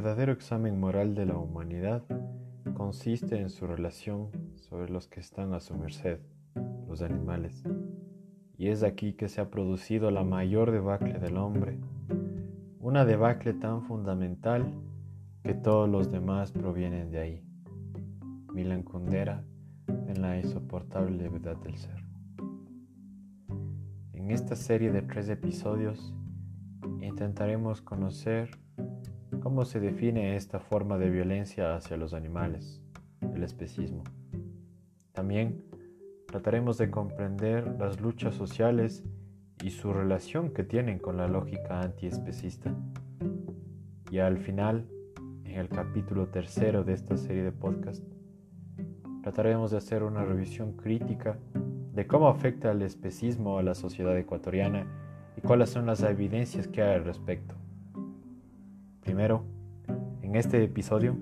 verdadero examen moral de la humanidad consiste en su relación sobre los que están a su merced, los animales. Y es aquí que se ha producido la mayor debacle del hombre, una debacle tan fundamental que todos los demás provienen de ahí. Milan Kundera en la insoportable verdad del ser. En esta serie de tres episodios intentaremos conocer cómo se define esta forma de violencia hacia los animales, el especismo. También trataremos de comprender las luchas sociales y su relación que tienen con la lógica antiespecista. Y al final, en el capítulo tercero de esta serie de podcast, trataremos de hacer una revisión crítica de cómo afecta el especismo a la sociedad ecuatoriana y cuáles son las evidencias que hay al respecto. Primero, en este episodio,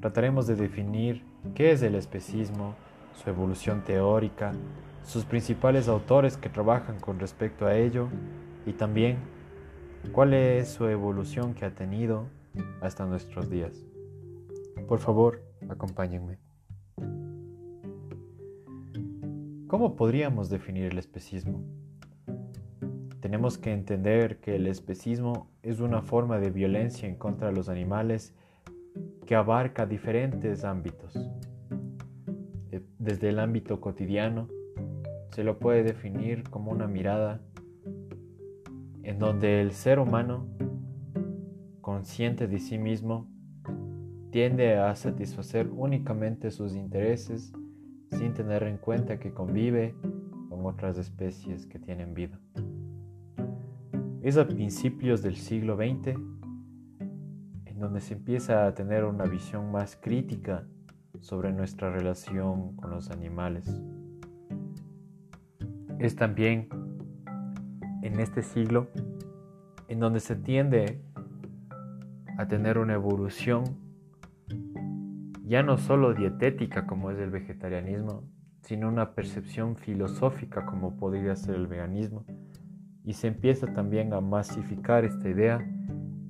trataremos de definir qué es el especismo, su evolución teórica, sus principales autores que trabajan con respecto a ello y también cuál es su evolución que ha tenido hasta nuestros días. Por favor, acompáñenme. ¿Cómo podríamos definir el especismo? Tenemos que entender que el especismo es una forma de violencia en contra de los animales que abarca diferentes ámbitos. Eh, desde el ámbito cotidiano se lo puede definir como una mirada en donde el ser humano, consciente de sí mismo, tiende a satisfacer únicamente sus intereses sin tener en cuenta que convive con otras especies que tienen vida. Es a principios del siglo XX en donde se empieza a tener una visión más crítica sobre nuestra relación con los animales. Es también en este siglo en donde se tiende a tener una evolución ya no solo dietética como es el vegetarianismo, sino una percepción filosófica como podría ser el veganismo, y se empieza también a masificar esta idea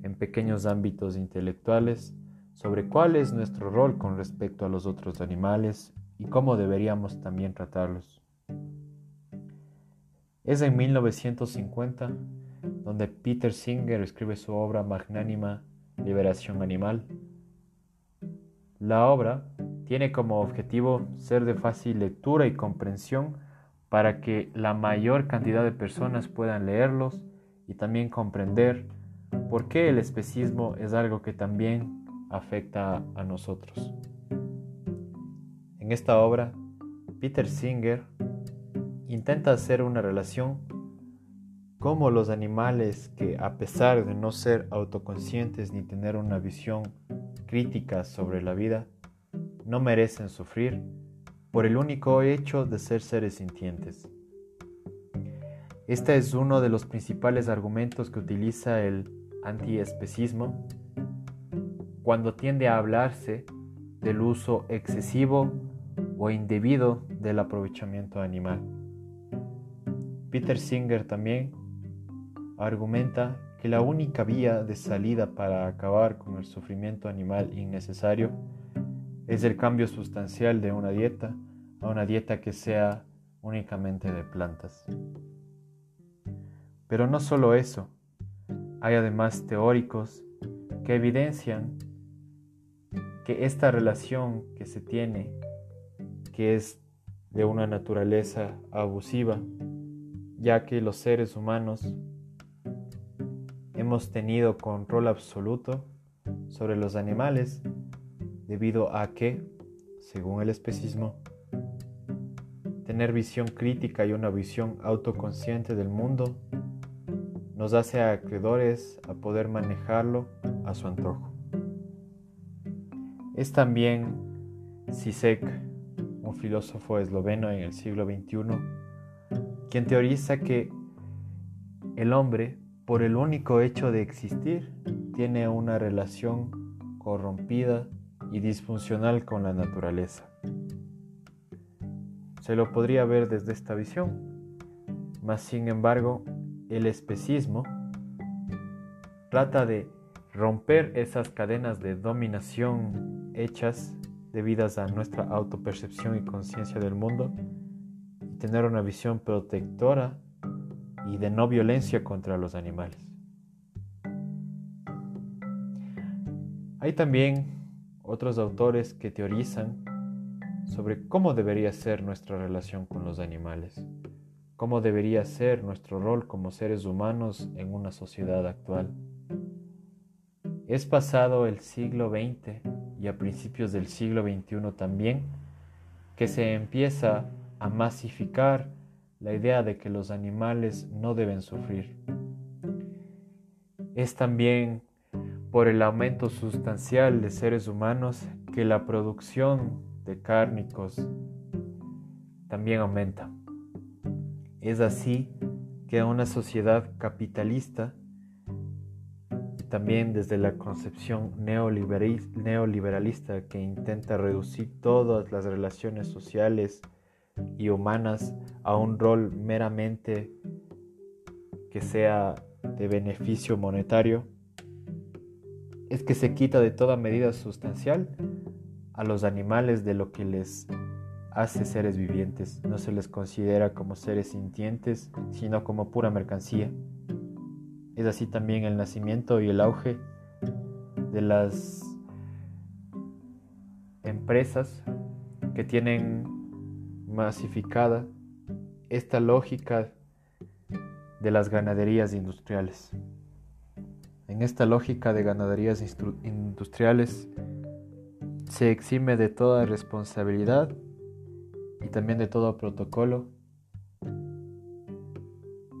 en pequeños ámbitos intelectuales sobre cuál es nuestro rol con respecto a los otros animales y cómo deberíamos también tratarlos. Es en 1950 donde Peter Singer escribe su obra magnánima Liberación Animal, la obra tiene como objetivo ser de fácil lectura y comprensión para que la mayor cantidad de personas puedan leerlos y también comprender por qué el especismo es algo que también afecta a nosotros. En esta obra, Peter Singer intenta hacer una relación como los animales que a pesar de no ser autoconscientes ni tener una visión críticas sobre la vida no merecen sufrir por el único hecho de ser seres sintientes. Este es uno de los principales argumentos que utiliza el antiespecismo cuando tiende a hablarse del uso excesivo o indebido del aprovechamiento animal. Peter Singer también argumenta la única vía de salida para acabar con el sufrimiento animal innecesario es el cambio sustancial de una dieta a una dieta que sea únicamente de plantas. Pero no solo eso, hay además teóricos que evidencian que esta relación que se tiene, que es de una naturaleza abusiva, ya que los seres humanos hemos tenido control absoluto sobre los animales debido a que, según el especismo, tener visión crítica y una visión autoconsciente del mundo nos hace acreedores a poder manejarlo a su antojo. Es también Sisek, un filósofo esloveno en el siglo XXI, quien teoriza que el hombre por el único hecho de existir, tiene una relación corrompida y disfuncional con la naturaleza. Se lo podría ver desde esta visión, mas sin embargo, el especismo trata de romper esas cadenas de dominación hechas debidas a nuestra autopercepción y conciencia del mundo y tener una visión protectora y de no violencia contra los animales. Hay también otros autores que teorizan sobre cómo debería ser nuestra relación con los animales, cómo debería ser nuestro rol como seres humanos en una sociedad actual. Es pasado el siglo XX y a principios del siglo XXI también que se empieza a masificar la idea de que los animales no deben sufrir. Es también por el aumento sustancial de seres humanos que la producción de cárnicos también aumenta. Es así que una sociedad capitalista también desde la concepción neoliberalista que intenta reducir todas las relaciones sociales y humanas a un rol meramente que sea de beneficio monetario, es que se quita de toda medida sustancial a los animales de lo que les hace seres vivientes. No se les considera como seres sintientes, sino como pura mercancía. Es así también el nacimiento y el auge de las empresas que tienen masificada esta lógica de las ganaderías industriales. En esta lógica de ganaderías industriales se exime de toda responsabilidad y también de todo protocolo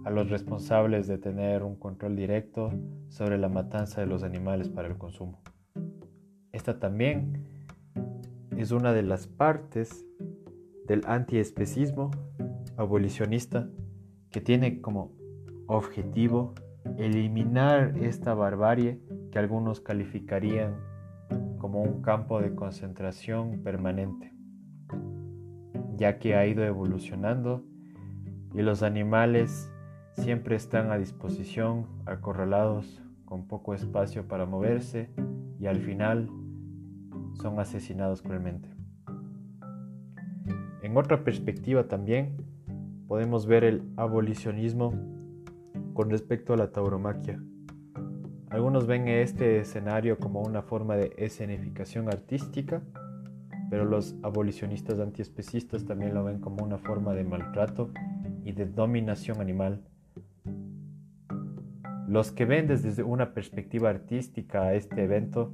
a los responsables de tener un control directo sobre la matanza de los animales para el consumo. Esta también es una de las partes del antiespecismo abolicionista que tiene como objetivo eliminar esta barbarie que algunos calificarían como un campo de concentración permanente, ya que ha ido evolucionando y los animales siempre están a disposición, acorralados, con poco espacio para moverse y al final son asesinados cruelmente. En otra perspectiva también podemos ver el abolicionismo con respecto a la tauromaquia. Algunos ven este escenario como una forma de escenificación artística, pero los abolicionistas antiespecistas también lo ven como una forma de maltrato y de dominación animal los que ven desde una perspectiva artística a este evento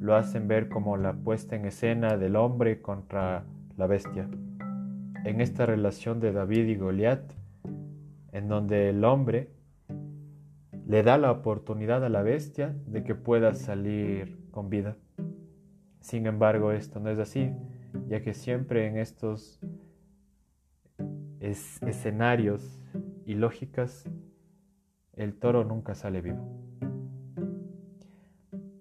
lo hacen ver como la puesta en escena del hombre contra la bestia. En esta relación de David y Goliat, en donde el hombre le da la oportunidad a la bestia de que pueda salir con vida. Sin embargo, esto no es así, ya que siempre en estos escenarios y lógicas el toro nunca sale vivo.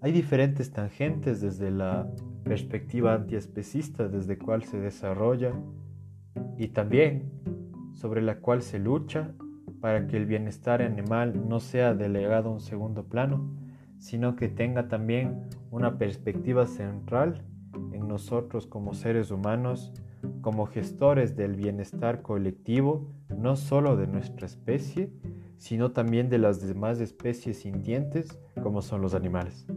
Hay diferentes tangentes desde la perspectiva antiespecista desde cual se desarrolla y también sobre la cual se lucha para que el bienestar animal no sea delegado a un segundo plano, sino que tenga también una perspectiva central en nosotros como seres humanos, como gestores del bienestar colectivo, no solo de nuestra especie, sino también de las demás especies sintientes como son los animales.